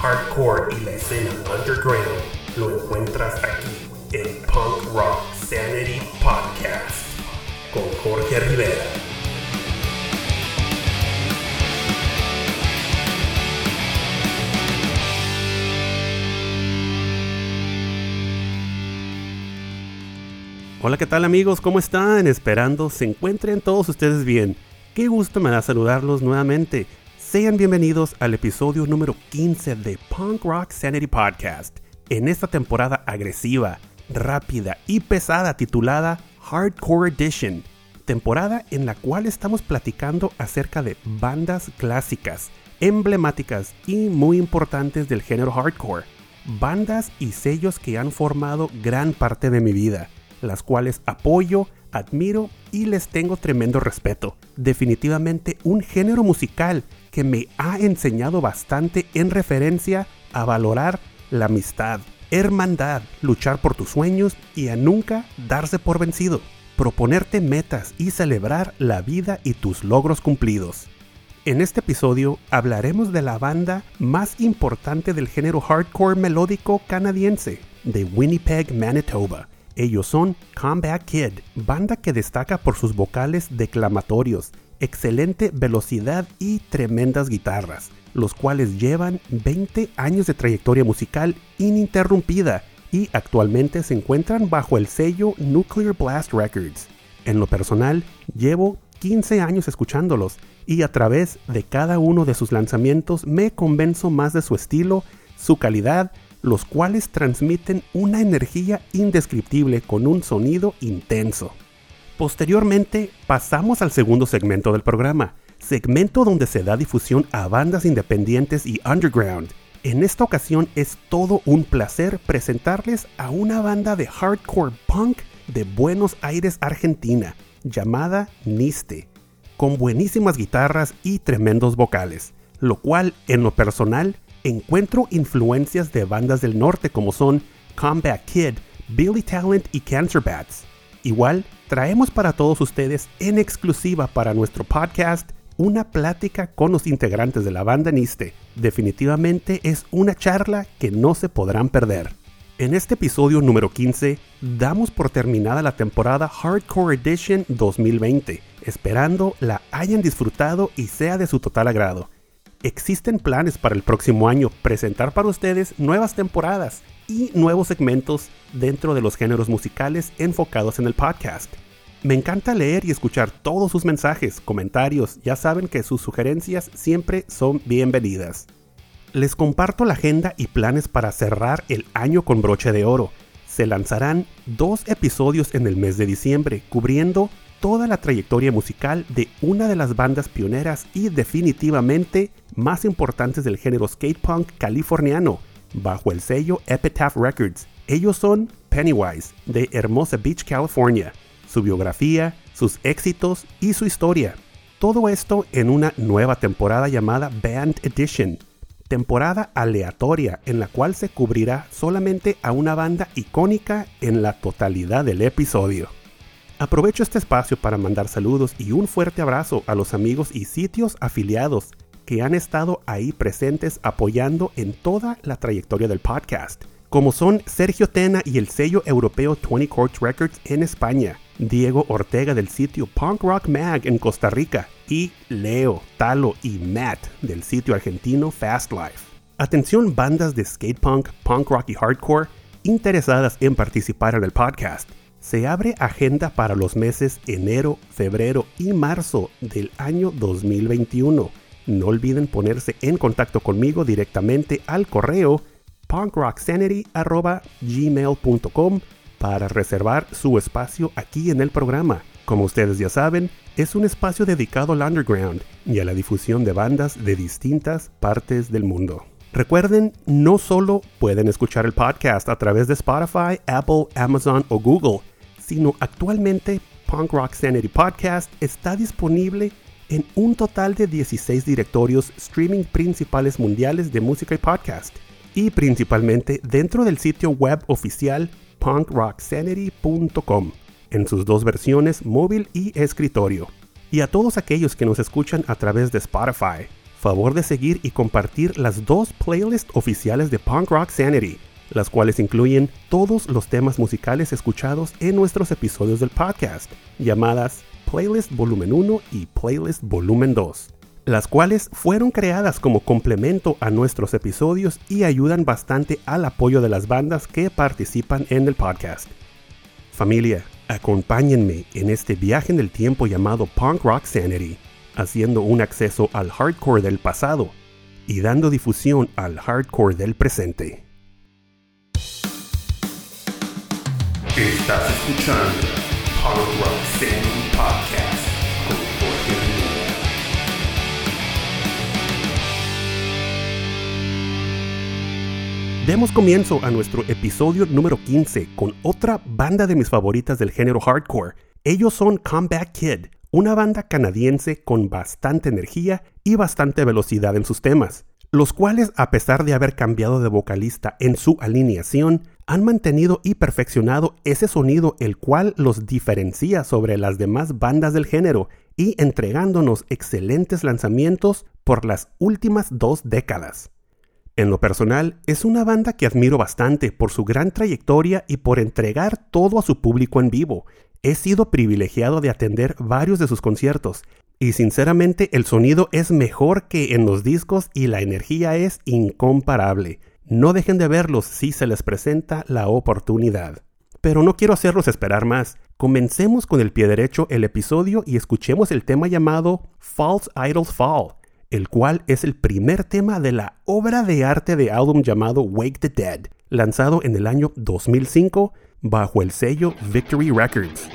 hardcore y la escena underground lo encuentras aquí en Punk Rock Sanity Podcast con Jorge Rivera. Hola, ¿qué tal amigos? ¿Cómo están? Esperando se encuentren todos ustedes bien. Qué gusto me da saludarlos nuevamente. Sean bienvenidos al episodio número 15 de Punk Rock Sanity Podcast. En esta temporada agresiva, rápida y pesada titulada Hardcore Edition. Temporada en la cual estamos platicando acerca de bandas clásicas, emblemáticas y muy importantes del género hardcore. Bandas y sellos que han formado gran parte de mi vida las cuales apoyo, admiro y les tengo tremendo respeto. Definitivamente un género musical que me ha enseñado bastante en referencia a valorar la amistad, hermandad, luchar por tus sueños y a nunca darse por vencido, proponerte metas y celebrar la vida y tus logros cumplidos. En este episodio hablaremos de la banda más importante del género hardcore melódico canadiense, de Winnipeg, Manitoba, ellos son Combat Kid, banda que destaca por sus vocales declamatorios, excelente velocidad y tremendas guitarras, los cuales llevan 20 años de trayectoria musical ininterrumpida y actualmente se encuentran bajo el sello Nuclear Blast Records. En lo personal, llevo 15 años escuchándolos y a través de cada uno de sus lanzamientos me convenzo más de su estilo, su calidad, los cuales transmiten una energía indescriptible con un sonido intenso. Posteriormente pasamos al segundo segmento del programa, segmento donde se da difusión a bandas independientes y underground. En esta ocasión es todo un placer presentarles a una banda de hardcore punk de Buenos Aires, Argentina, llamada Niste, con buenísimas guitarras y tremendos vocales, lo cual en lo personal encuentro influencias de bandas del norte como son Combat Kid, Billy Talent y Cancer Bats. Igual, traemos para todos ustedes en exclusiva para nuestro podcast una plática con los integrantes de la banda Niste. Definitivamente es una charla que no se podrán perder. En este episodio número 15 damos por terminada la temporada Hardcore Edition 2020, esperando la hayan disfrutado y sea de su total agrado existen planes para el próximo año presentar para ustedes nuevas temporadas y nuevos segmentos dentro de los géneros musicales enfocados en el podcast. Me encanta leer y escuchar todos sus mensajes, comentarios, ya saben que sus sugerencias siempre son bienvenidas. Les comparto la agenda y planes para cerrar el año con broche de oro. Se lanzarán dos episodios en el mes de diciembre, cubriendo toda la trayectoria musical de una de las bandas pioneras y definitivamente más importantes del género skate punk californiano, bajo el sello Epitaph Records. Ellos son Pennywise, de Hermosa Beach, California. Su biografía, sus éxitos y su historia. Todo esto en una nueva temporada llamada Band Edition, temporada aleatoria en la cual se cubrirá solamente a una banda icónica en la totalidad del episodio. Aprovecho este espacio para mandar saludos y un fuerte abrazo a los amigos y sitios afiliados que han estado ahí presentes apoyando en toda la trayectoria del podcast, como son Sergio Tena y el sello europeo 20 Court Records en España, Diego Ortega del sitio Punk Rock Mag en Costa Rica y Leo, Talo y Matt del sitio argentino Fast Life. Atención bandas de skate punk, punk rock y hardcore interesadas en participar en el podcast se abre agenda para los meses enero, febrero y marzo del año 2021. No olviden ponerse en contacto conmigo directamente al correo punkrocksanity.gmail.com para reservar su espacio aquí en el programa. Como ustedes ya saben, es un espacio dedicado al underground y a la difusión de bandas de distintas partes del mundo. Recuerden, no solo pueden escuchar el podcast a través de Spotify, Apple, Amazon o Google, sino actualmente Punk Rock Sanity Podcast está disponible en un total de 16 directorios streaming principales mundiales de música y podcast, y principalmente dentro del sitio web oficial punkrocksanity.com, en sus dos versiones móvil y escritorio. Y a todos aquellos que nos escuchan a través de Spotify, favor de seguir y compartir las dos playlists oficiales de Punk Rock Sanity, las cuales incluyen todos los temas musicales escuchados en nuestros episodios del podcast, llamadas Playlist Volumen 1 y Playlist Volumen 2, las cuales fueron creadas como complemento a nuestros episodios y ayudan bastante al apoyo de las bandas que participan en el podcast. Familia, acompáñenme en este viaje en el tiempo llamado Punk Rock Sanity haciendo un acceso al hardcore del pasado y dando difusión al hardcore del presente. Estás escuchando Punk Rock Sanity Demos comienzo a nuestro episodio número 15 con otra banda de mis favoritas del género hardcore. Ellos son Combat Kid, una banda canadiense con bastante energía y bastante velocidad en sus temas, los cuales a pesar de haber cambiado de vocalista en su alineación, han mantenido y perfeccionado ese sonido el cual los diferencia sobre las demás bandas del género y entregándonos excelentes lanzamientos por las últimas dos décadas. En lo personal, es una banda que admiro bastante por su gran trayectoria y por entregar todo a su público en vivo, He sido privilegiado de atender varios de sus conciertos y sinceramente el sonido es mejor que en los discos y la energía es incomparable. No dejen de verlos si se les presenta la oportunidad. Pero no quiero hacerlos esperar más. Comencemos con el pie derecho el episodio y escuchemos el tema llamado False Idols Fall, el cual es el primer tema de la obra de arte de álbum llamado Wake the Dead, lanzado en el año 2005 bajo el sello Victory Records.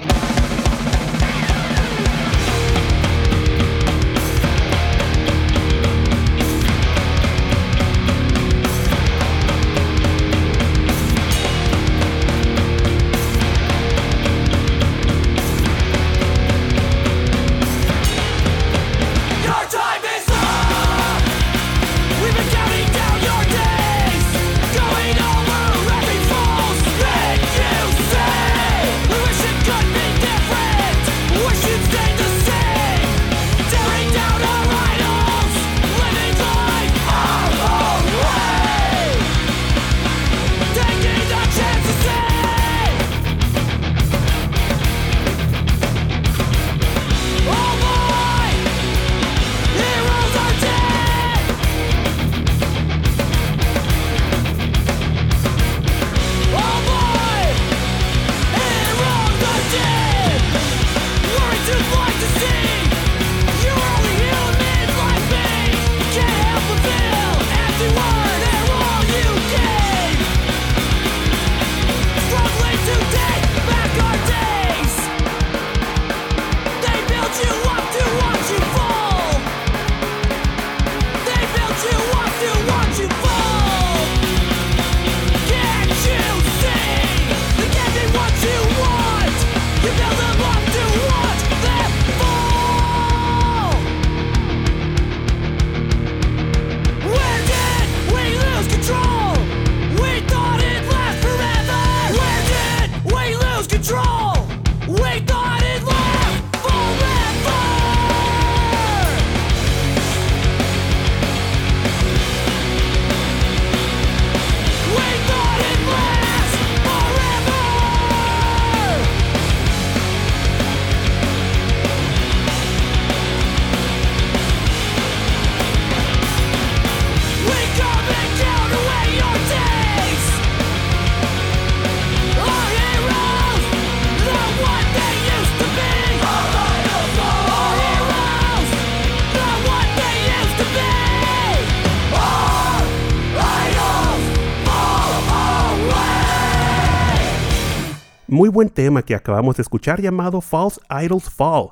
Buen tema que acabamos de escuchar llamado False Idols Fall,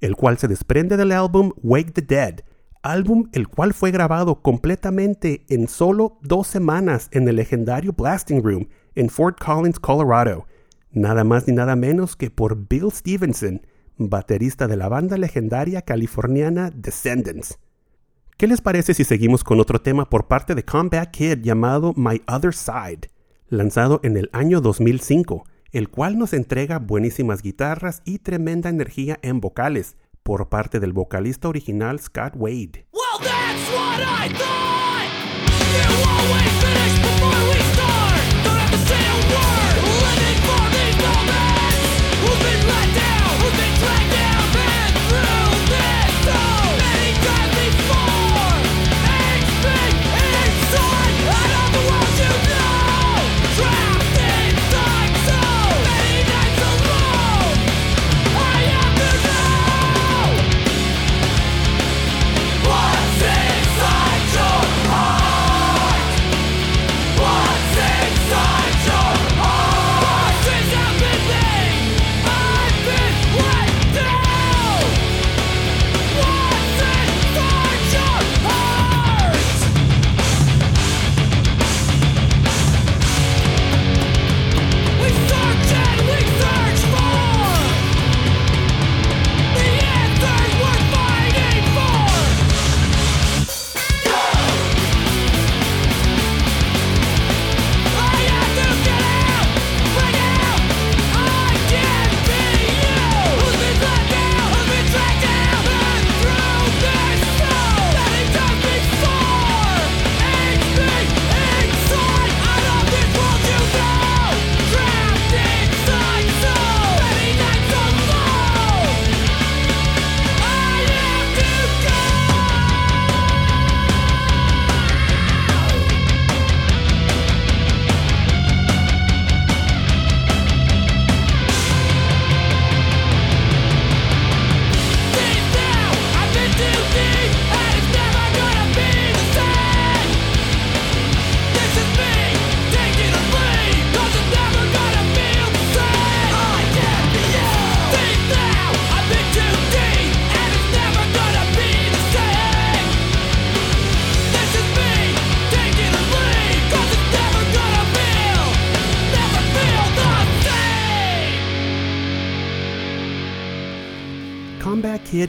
el cual se desprende del álbum Wake the Dead, álbum el cual fue grabado completamente en solo dos semanas en el legendario Blasting Room en Fort Collins, Colorado, nada más ni nada menos que por Bill Stevenson, baterista de la banda legendaria californiana Descendants. ¿Qué les parece si seguimos con otro tema por parte de Combat Kid llamado My Other Side, lanzado en el año 2005? El cual nos entrega buenísimas guitarras y tremenda energía en vocales por parte del vocalista original Scott Wade.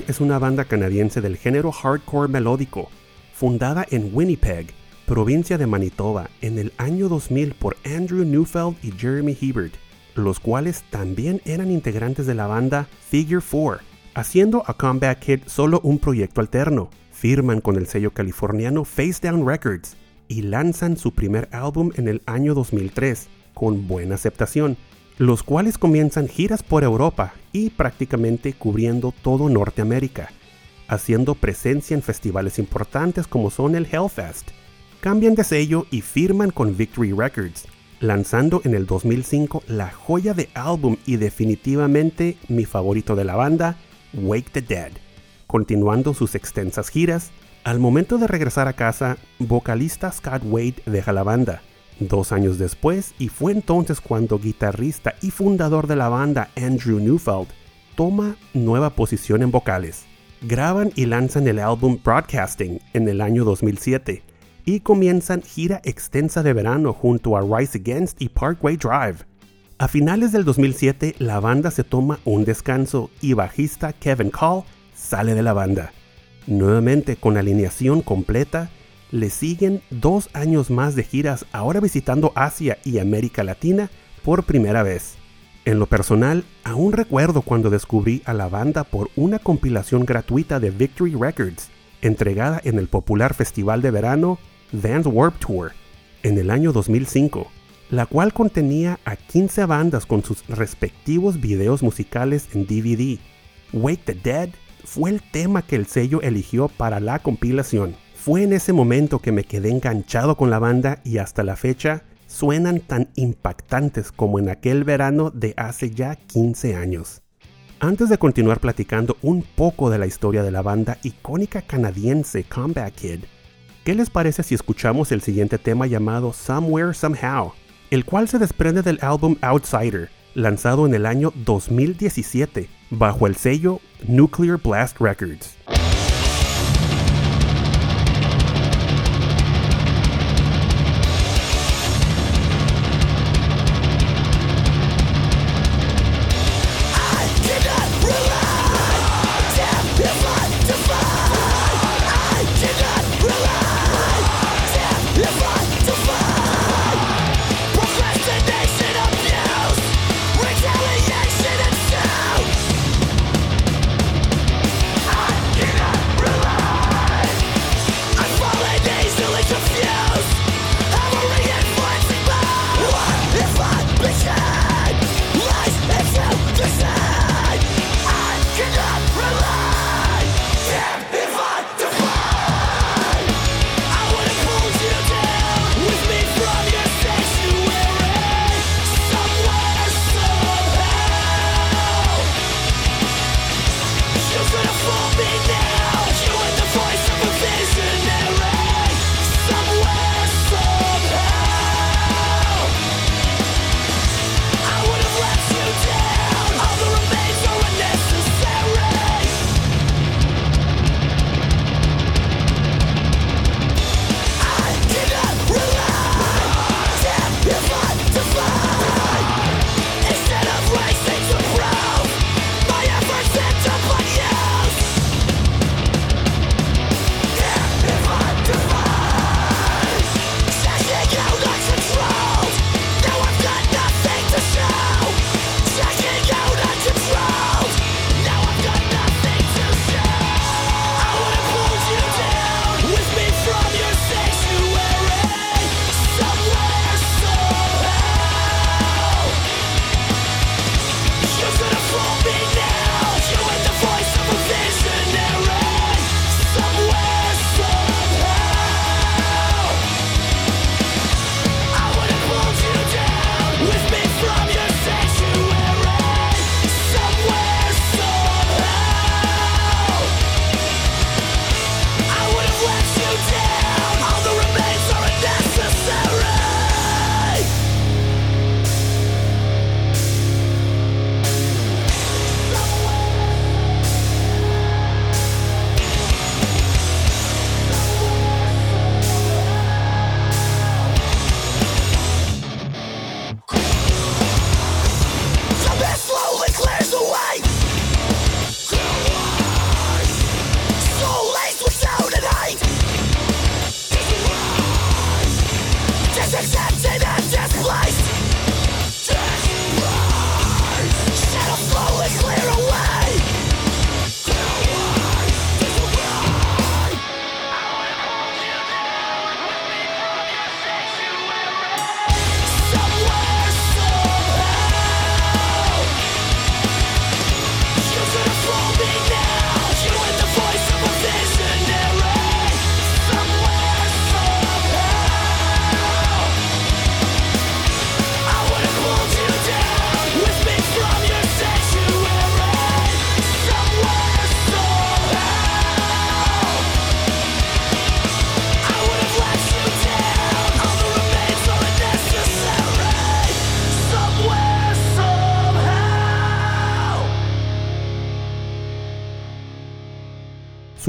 Es una banda canadiense del género hardcore melódico, fundada en Winnipeg, provincia de Manitoba, en el año 2000 por Andrew Neufeld y Jeremy Hebert, los cuales también eran integrantes de la banda Figure 4, haciendo a Comeback Kid solo un proyecto alterno. Firman con el sello californiano Face Down Records y lanzan su primer álbum en el año 2003, con buena aceptación, los cuales comienzan giras por Europa y prácticamente cubriendo todo Norteamérica, haciendo presencia en festivales importantes como son el Hellfest. Cambian de sello y firman con Victory Records, lanzando en el 2005 la joya de álbum y definitivamente mi favorito de la banda, Wake the Dead. Continuando sus extensas giras, al momento de regresar a casa, vocalista Scott Wade deja la banda, dos años después, y fue entonces cuando guitarrista y fundador de la banda Andrew Neufeld toma nueva posición en vocales. Graban y lanzan el álbum Broadcasting en el año 2007 y comienzan gira extensa de verano junto a Rise Against y Parkway Drive. A finales del 2007 la banda se toma un descanso y bajista Kevin Call sale de la banda. Nuevamente con alineación completa, le siguen dos años más de giras ahora visitando Asia y América Latina por primera vez. En lo personal, aún recuerdo cuando descubrí a la banda por una compilación gratuita de Victory Records, entregada en el popular festival de verano Vans Warp Tour en el año 2005, la cual contenía a 15 bandas con sus respectivos videos musicales en DVD. Wake the Dead fue el tema que el sello eligió para la compilación. Fue en ese momento que me quedé enganchado con la banda y hasta la fecha suenan tan impactantes como en aquel verano de hace ya 15 años. Antes de continuar platicando un poco de la historia de la banda icónica canadiense Comeback Kid, ¿qué les parece si escuchamos el siguiente tema llamado Somewhere Somehow, el cual se desprende del álbum Outsider, lanzado en el año 2017 bajo el sello Nuclear Blast Records?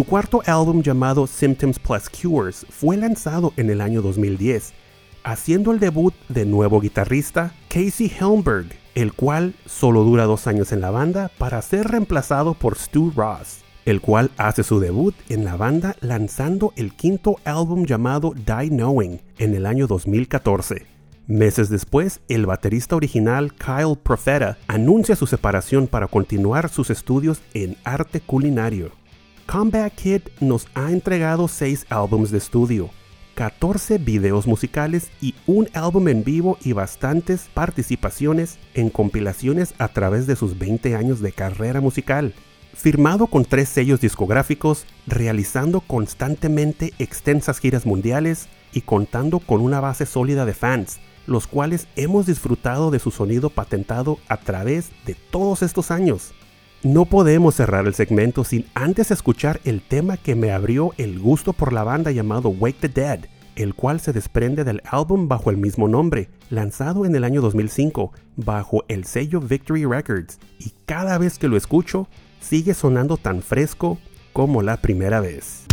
Cuarto álbum llamado Symptoms Plus Cures fue lanzado en el año 2010, haciendo el debut de nuevo guitarrista Casey Helmberg, el cual solo dura dos años en la banda para ser reemplazado por Stu Ross, el cual hace su debut en la banda lanzando el quinto álbum llamado Die Knowing en el año 2014. Meses después, el baterista original Kyle Profeta anuncia su separación para continuar sus estudios en arte culinario. Comeback Kid nos ha entregado 6 álbumes de estudio, 14 videos musicales y un álbum en vivo y bastantes participaciones en compilaciones a través de sus 20 años de carrera musical. Firmado con tres sellos discográficos, realizando constantemente extensas giras mundiales y contando con una base sólida de fans, los cuales hemos disfrutado de su sonido patentado a través de todos estos años. No podemos cerrar el segmento sin antes escuchar el tema que me abrió el gusto por la banda llamado Wake the Dead, el cual se desprende del álbum bajo el mismo nombre, lanzado en el año 2005 bajo el sello Victory Records, y cada vez que lo escucho sigue sonando tan fresco como la primera vez.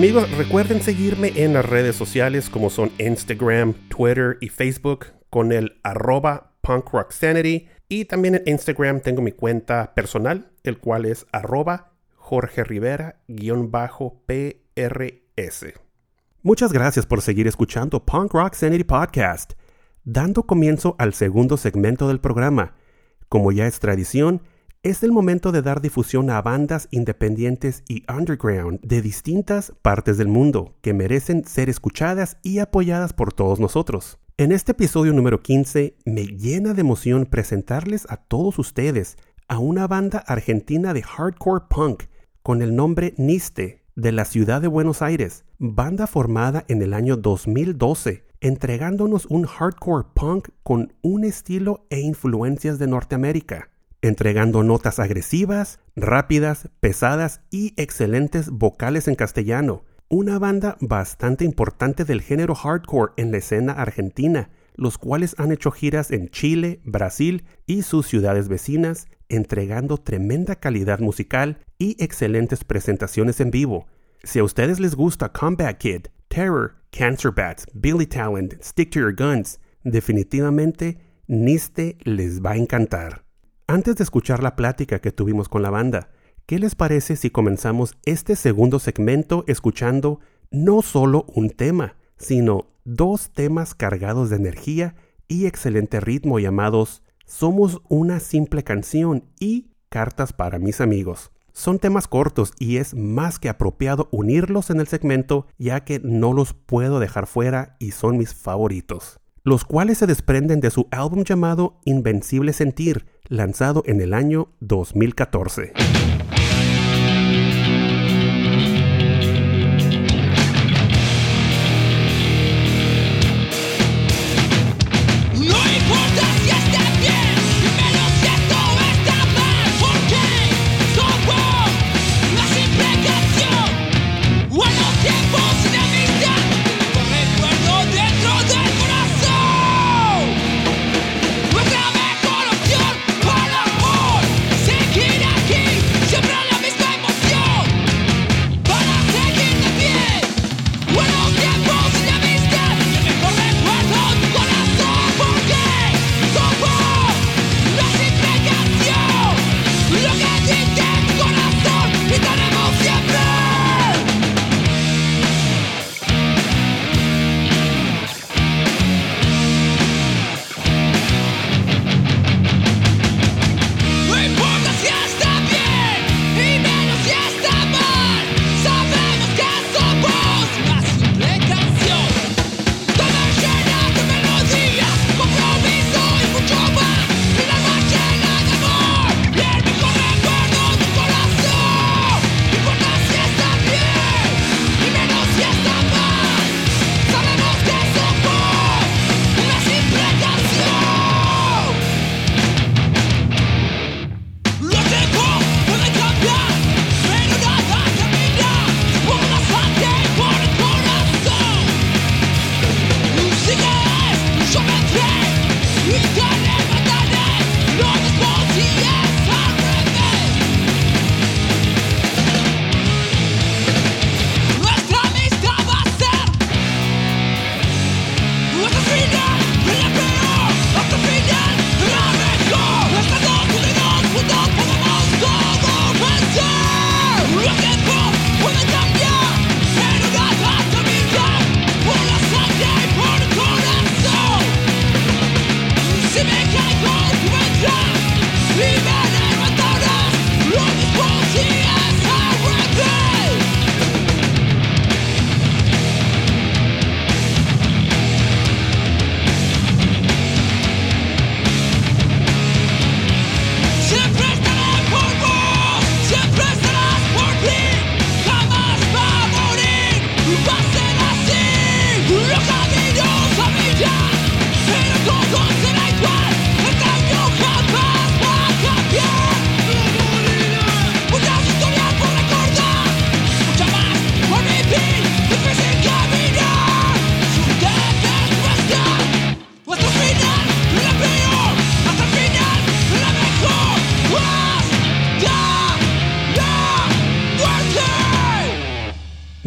Amigos, recuerden seguirme en las redes sociales como son Instagram, Twitter y Facebook con el arroba punkrocksanity y también en Instagram tengo mi cuenta personal, el cual es arroba Jorge Rivera-PRS. Muchas gracias por seguir escuchando Punk Rock Sanity Podcast, dando comienzo al segundo segmento del programa. Como ya es tradición, es el momento de dar difusión a bandas independientes y underground de distintas partes del mundo que merecen ser escuchadas y apoyadas por todos nosotros. En este episodio número 15 me llena de emoción presentarles a todos ustedes a una banda argentina de hardcore punk con el nombre Niste de la ciudad de Buenos Aires, banda formada en el año 2012, entregándonos un hardcore punk con un estilo e influencias de Norteamérica entregando notas agresivas, rápidas, pesadas y excelentes vocales en castellano. Una banda bastante importante del género hardcore en la escena argentina, los cuales han hecho giras en Chile, Brasil y sus ciudades vecinas, entregando tremenda calidad musical y excelentes presentaciones en vivo. Si a ustedes les gusta Combat Kid, Terror, Cancer Bats, Billy Talent, Stick to Your Guns, definitivamente Niste les va a encantar. Antes de escuchar la plática que tuvimos con la banda, ¿qué les parece si comenzamos este segundo segmento escuchando no solo un tema, sino dos temas cargados de energía y excelente ritmo llamados Somos una simple canción y Cartas para mis amigos? Son temas cortos y es más que apropiado unirlos en el segmento ya que no los puedo dejar fuera y son mis favoritos, los cuales se desprenden de su álbum llamado Invencible Sentir, lanzado en el año 2014.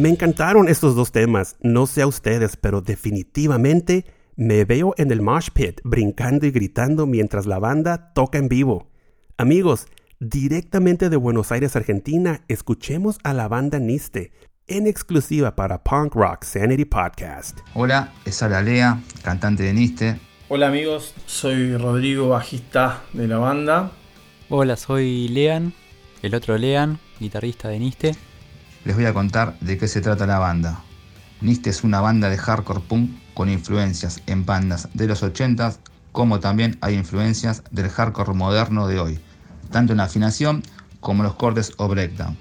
Me encantaron estos dos temas, no sé a ustedes, pero definitivamente me veo en el mosh pit brincando y gritando mientras la banda toca en vivo. Amigos, directamente de Buenos Aires, Argentina, escuchemos a la banda Niste en exclusiva para Punk Rock Sanity Podcast. Hola, es Ala Lea, cantante de Niste. Hola amigos, soy Rodrigo, bajista de la banda. Hola, soy Lean, el otro Lean, guitarrista de Niste. Les voy a contar de qué se trata la banda. Niste es una banda de hardcore punk con influencias en bandas de los 80s, como también hay influencias del hardcore moderno de hoy, tanto en la afinación como en los cortes o breakdown.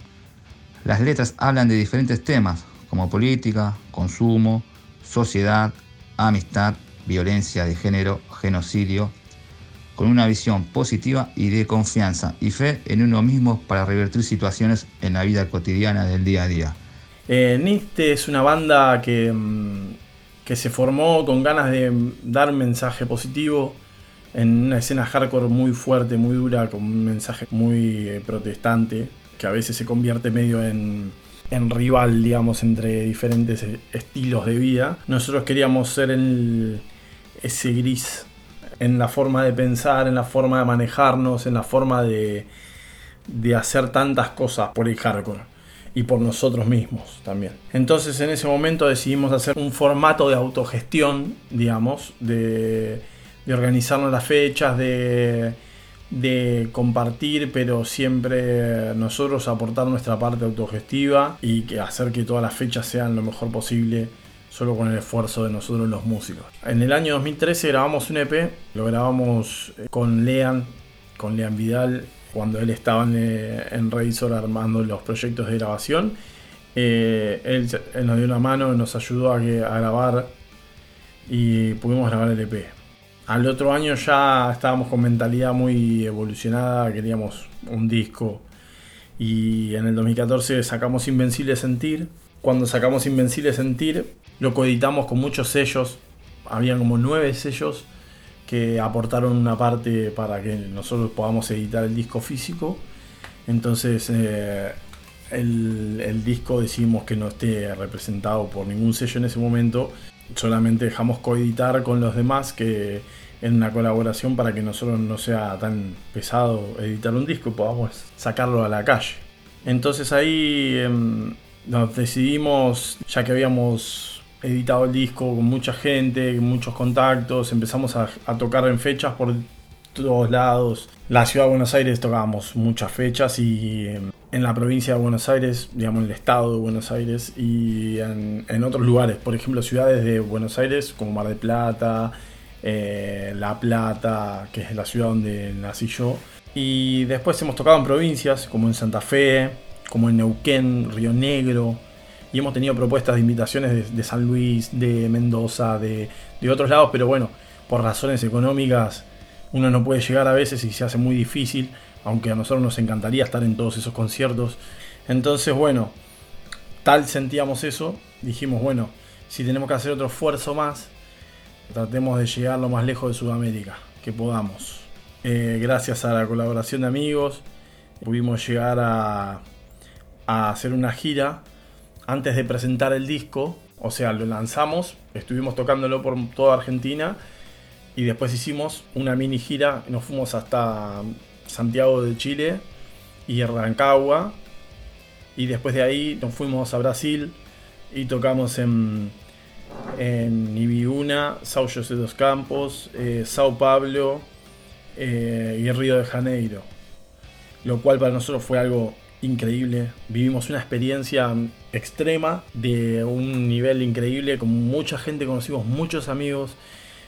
Las letras hablan de diferentes temas, como política, consumo, sociedad, amistad, violencia de género, genocidio, con una visión positiva y de confianza y fe en uno mismo para revertir situaciones en la vida cotidiana del día a día. Eh, Niste es una banda que, mm, que se formó con ganas de dar mensaje positivo en una escena hardcore muy fuerte, muy dura, con un mensaje muy eh, protestante, que a veces se convierte medio en, en rival, digamos, entre diferentes eh, estilos de vida. Nosotros queríamos ser el, ese gris en la forma de pensar, en la forma de manejarnos, en la forma de, de hacer tantas cosas por el hardcore y por nosotros mismos también. Entonces en ese momento decidimos hacer un formato de autogestión, digamos, de, de organizarnos las fechas, de, de compartir, pero siempre nosotros aportar nuestra parte autogestiva y que hacer que todas las fechas sean lo mejor posible solo con el esfuerzo de nosotros los músicos. En el año 2013 grabamos un EP, lo grabamos eh, con Lean, con Lean Vidal, cuando él estaba en, eh, en armando los proyectos de grabación. Eh, él, nos dio una mano, nos ayudó a, a grabar y pudimos grabar el EP. Al otro año ya estábamos con mentalidad muy evolucionada, queríamos un disco y en el 2014 sacamos Invencible Sentir. Cuando sacamos Invencible Sentir lo coeditamos con muchos sellos, habían como nueve sellos que aportaron una parte para que nosotros podamos editar el disco físico. Entonces eh, el, disco decidimos que no esté representado por ningún sello en ese momento. Solamente dejamos coeditar con los demás que en una colaboración para que nosotros no sea tan pesado editar un disco y podamos sacarlo a la calle. Entonces ahí em, nos decidimos, ya que habíamos editado el disco con mucha gente, muchos contactos, empezamos a, tocar en fechas por todos lados. La ciudad de Buenos Aires tocábamos muchas fechas y eh, en la provincia de Buenos Aires, digamos en el estado de Buenos Aires y en, en otros lugares, por ejemplo ciudades de Buenos Aires como Mar del Plata, eh, La Plata, que es la ciudad donde nací yo. Y después hemos tocado en provincias como en Santa Fe, como en Neuquén, Río Negro, y hemos tenido propuestas de invitaciones de, San Luis, de Mendoza, de, de otros lados, pero bueno, por razones económicas uno no puede llegar a veces y se hace muy difícil, aunque a nosotros nos encantaría estar en todos esos conciertos. Entonces, bueno, tal sentíamos eso, dijimos, bueno, si tenemos que hacer otro esfuerzo más, tratemos de llegar lo más lejos de Sudamérica que podamos. Eh, gracias a la colaboración de amigos, pudimos llegar a, a hacer una gira antes de presentar el disco, o sea, lo lanzamos, estuvimos tocándolo por toda Argentina y después hicimos una mini gira, nos fuimos hasta Santiago de Chile y Rancagua. Y después de ahí nos fuimos a Brasil y tocamos en, en Ibiúna, São José dos Campos, eh, Sao Paulo eh, y Río de Janeiro, lo cual para nosotros fue algo increíble. Vivimos una experiencia extrema de un nivel increíble, con mucha gente, conocimos muchos amigos.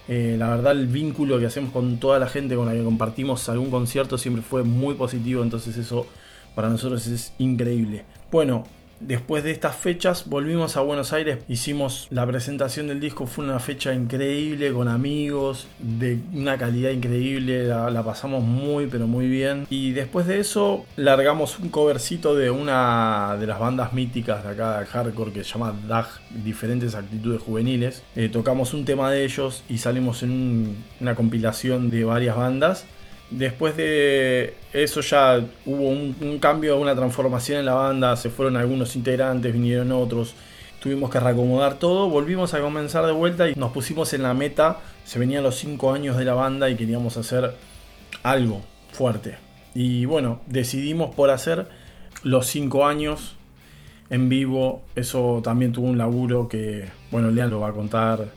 Eh, la verdad, el vínculo que hacemos con toda la gente con la que compartimos algún concierto siempre fue muy positivo, entonces eso para nosotros es increíble. Bueno, después de estas fechas volvimos a Buenos Aires, hicimos la presentación del disco, fue una fecha increíble con amigos, de una calidad increíble, la, pasamos muy pero muy bien. Y después de eso largamos un covercito de una de las bandas míticas de acá de hardcore que se llama DAG, Diferentes Actitudes Juveniles. Eh, tocamos un tema de ellos y salimos en un- una compilación de varias bandas. Después de eso ya hubo un, cambio, una transformación en la banda, se fueron algunos integrantes, vinieron otros, tuvimos que reacomodar todo, volvimos a comenzar de vuelta y nos pusimos en la meta, se venían los 5 años de la banda y queríamos hacer algo fuerte. Y bueno, decidimos por hacer los 5 años en vivo. Eso también tuvo un laburo que, bueno, Lean lo va a contar.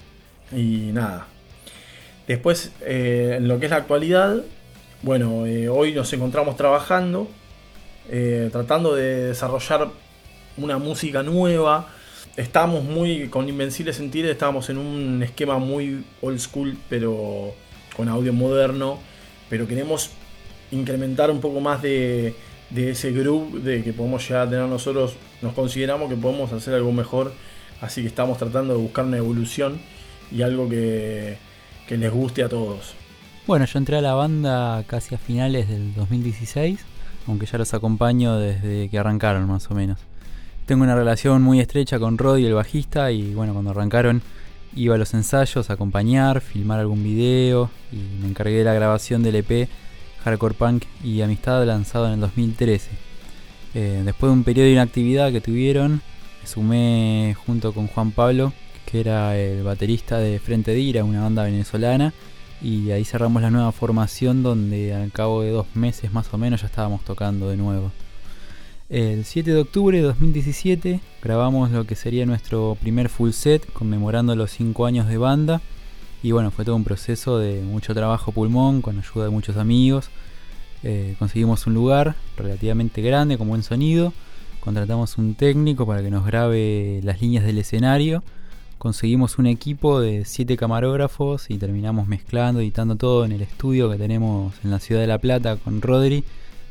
Y nada. Después, eh, en lo que es la actualidad, bueno, eh, hoy nos encontramos trabajando, eh, tratando de desarrollar una música nueva. Estábamos muy con Invencible Sentir, estábamos en un esquema muy old school, pero con audio moderno. Pero queremos incrementar un poco más de, ese groove de que podemos llegar a tener nosotros. Nos consideramos que podemos hacer algo mejor, así que estamos tratando de buscar una evolución y algo que les guste a todos. Bueno, yo entré a la banda casi a finales del 2016, aunque ya los acompaño desde que arrancaron más o menos. Tengo una relación muy estrecha con Roddy, el bajista, y bueno, cuando arrancaron iba a los ensayos a acompañar, filmar algún video y me encargué de la grabación del EP Hardcore Punk y Amistad lanzado en el 2013. Eh, después de un periodo de inactividad que tuvieron, me sumé junto con Juan Pablo, que era el baterista de Frente de Ira, una banda venezolana, y ahí cerramos la nueva formación donde al cabo de dos meses más o menos ya estábamos tocando de nuevo. El 7 de octubre de 2017 grabamos lo que sería nuestro primer full set conmemorando los 5 años de banda y bueno, fue todo un proceso de mucho trabajo pulmón con ayuda de muchos amigos. Eh, conseguimos un lugar relativamente grande con buen sonido, contratamos un técnico para que nos grabe las líneas del escenario conseguimos un equipo de 7 camarógrafos y terminamos mezclando, editando todo en el estudio que tenemos en la ciudad de La Plata con Rodri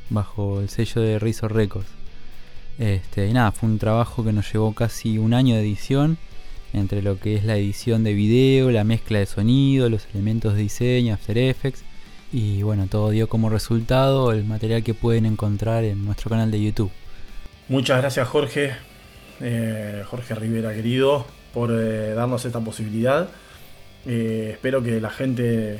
bajo el sello de Rizzo Records. Este, nada, fue un trabajo que nos llevó casi un año de edición entre lo que es la edición de video, la mezcla de sonido, los elementos de diseño, After Effects y bueno, todo dio como resultado el material que pueden encontrar en nuestro canal de YouTube. Muchas gracias Jorge, eh, Jorge Rivera querido, por eh, darnos esta posibilidad. Eh, espero que la gente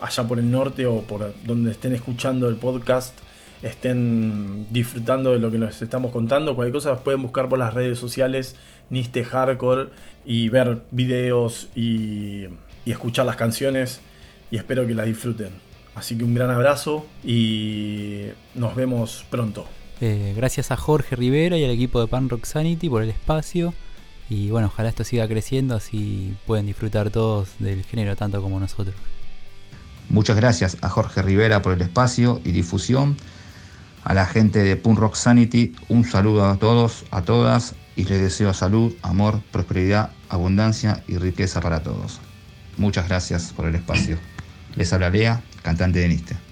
allá por el norte o por donde estén escuchando el podcast estén disfrutando de lo que nos estamos contando. Cualquier cosa pueden buscar por las redes sociales Niste Hardcore y ver videos y, escuchar las canciones y espero que las disfruten. Así que un gran abrazo y nos vemos pronto. Eh, gracias a Jorge Rivera y al equipo de Pan Rock Sanity por el espacio. Y bueno, ojalá esto siga creciendo, así pueden disfrutar todos del género tanto como nosotros. Muchas gracias a Jorge Rivera por el espacio y difusión. A la gente de Punk Rock Sanity, un saludo a todos, a todas, y les deseo salud, amor, prosperidad, abundancia y riqueza para todos. Muchas gracias por el espacio. Les habla Lea, cantante de Niste.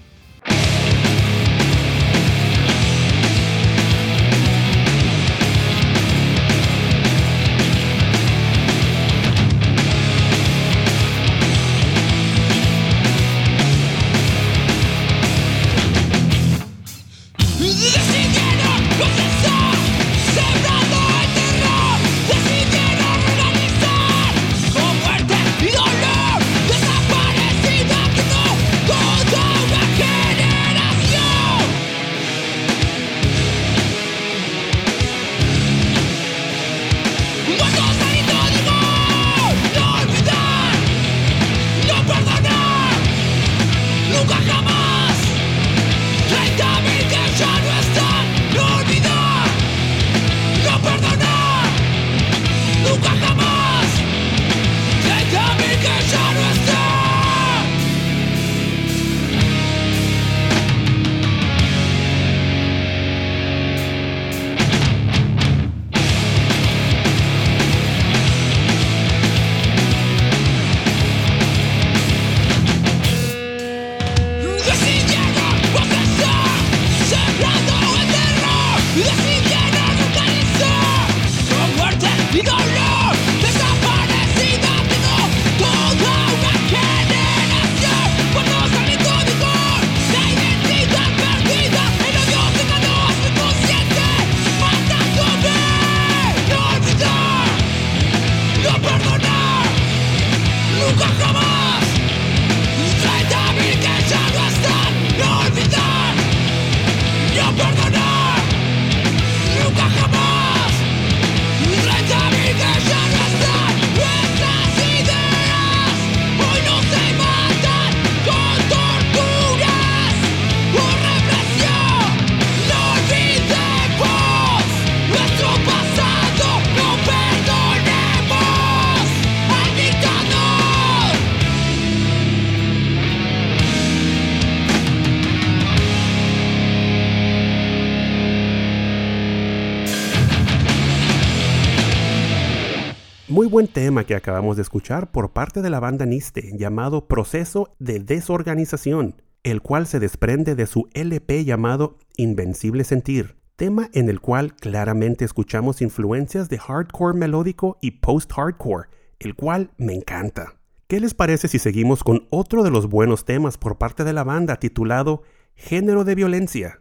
Que acabamos de escuchar por parte de la banda Niste llamado Proceso de Desorganización, el cual se desprende de su LP llamado Invencible Sentir, tema en el cual claramente escuchamos influencias de hardcore melódico y post-hardcore, el cual me encanta. ¿Qué les parece si seguimos con otro de los buenos temas por parte de la banda titulado Género de Violencia?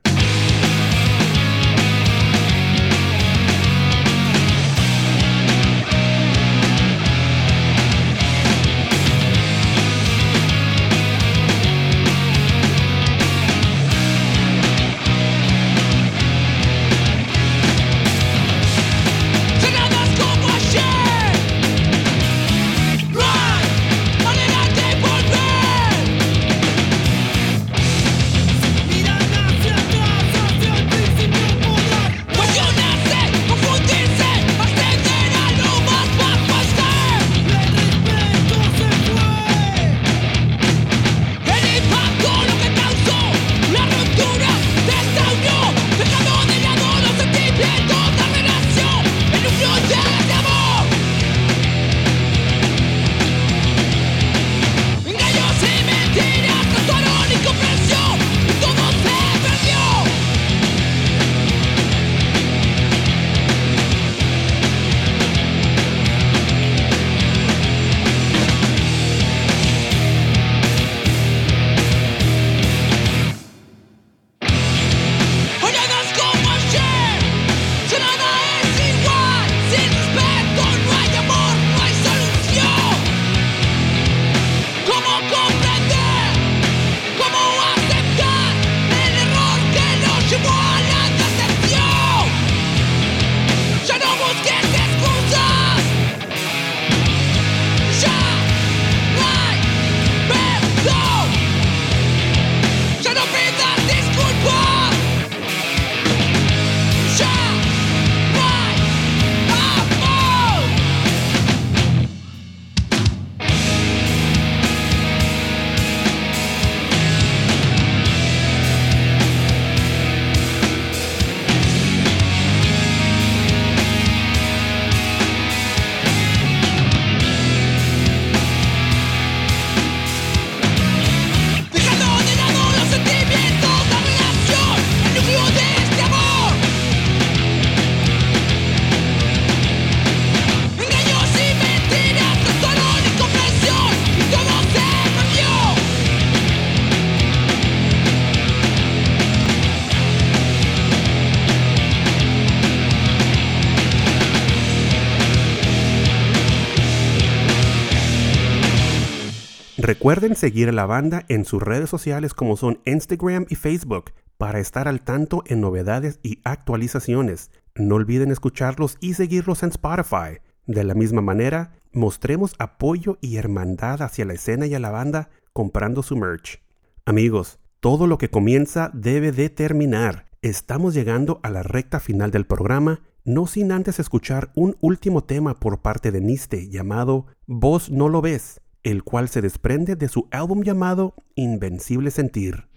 Recuerden seguir a la banda en sus redes sociales como son Instagram y Facebook para estar al tanto en novedades y actualizaciones. No olviden escucharlos y seguirlos en Spotify. De la misma manera, mostremos apoyo y hermandad hacia la escena y a la banda comprando su merch. Amigos, todo lo que comienza debe de terminar. Estamos llegando a la recta final del programa, no sin antes escuchar un último tema por parte de Niste llamado Vos no lo ves, el cual se desprende de su álbum llamado Invencible Sentir.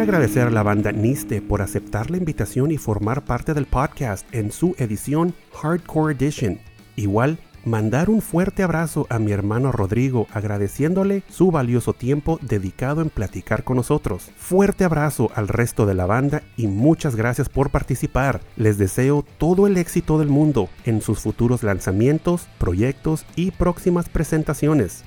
Agradecer a la banda Niste por aceptar la invitación y formar parte del podcast en su edición Hardcore Edition. Igual, mandar un fuerte abrazo a mi hermano Rodrigo agradeciéndole su valioso tiempo dedicado en platicar con nosotros. Fuerte abrazo al resto de la banda y muchas gracias por participar. Les deseo todo el éxito del mundo en sus futuros lanzamientos, proyectos y próximas presentaciones.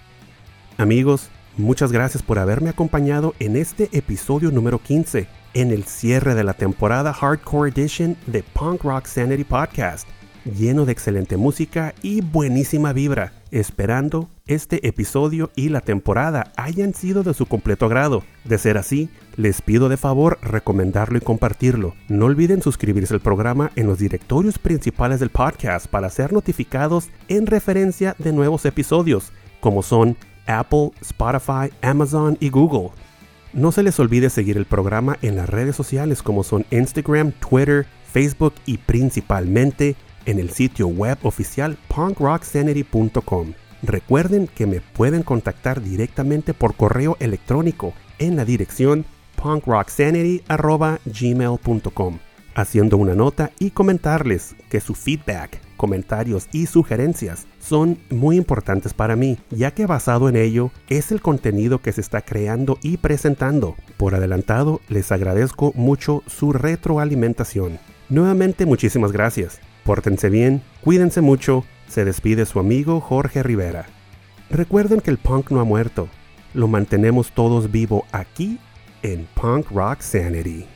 Amigos, muchas gracias por haberme acompañado en este episodio número 15, en el cierre de la temporada Hardcore Edition de Punk Rock Sanity Podcast, lleno de excelente música y buenísima vibra, esperando este episodio y la temporada hayan sido de su completo agrado. De ser así, les pido de favor recomendarlo y compartirlo. No olviden suscribirse al programa en los directorios principales del podcast para ser notificados en referencia de nuevos episodios, como son Apple, Spotify, Amazon y Google. No se les olvide seguir el programa en las redes sociales como son Instagram, Twitter, Facebook y principalmente en el sitio web oficial punkrocksanity.com. Recuerden que me pueden contactar directamente por correo electrónico en la dirección punkrocksanity.gmail.com haciendo una nota y comentarles que su feedback, comentarios y sugerencias son muy importantes para mí, ya que basado en ello es el contenido que se está creando y presentando. Por adelantado, les agradezco mucho su retroalimentación. Nuevamente muchísimas gracias. Pórtense bien, cuídense mucho. Se despide su amigo Jorge Rivera. Recuerden que el punk no ha muerto. Lo mantenemos todos vivo aquí en Punk Rock Sanity.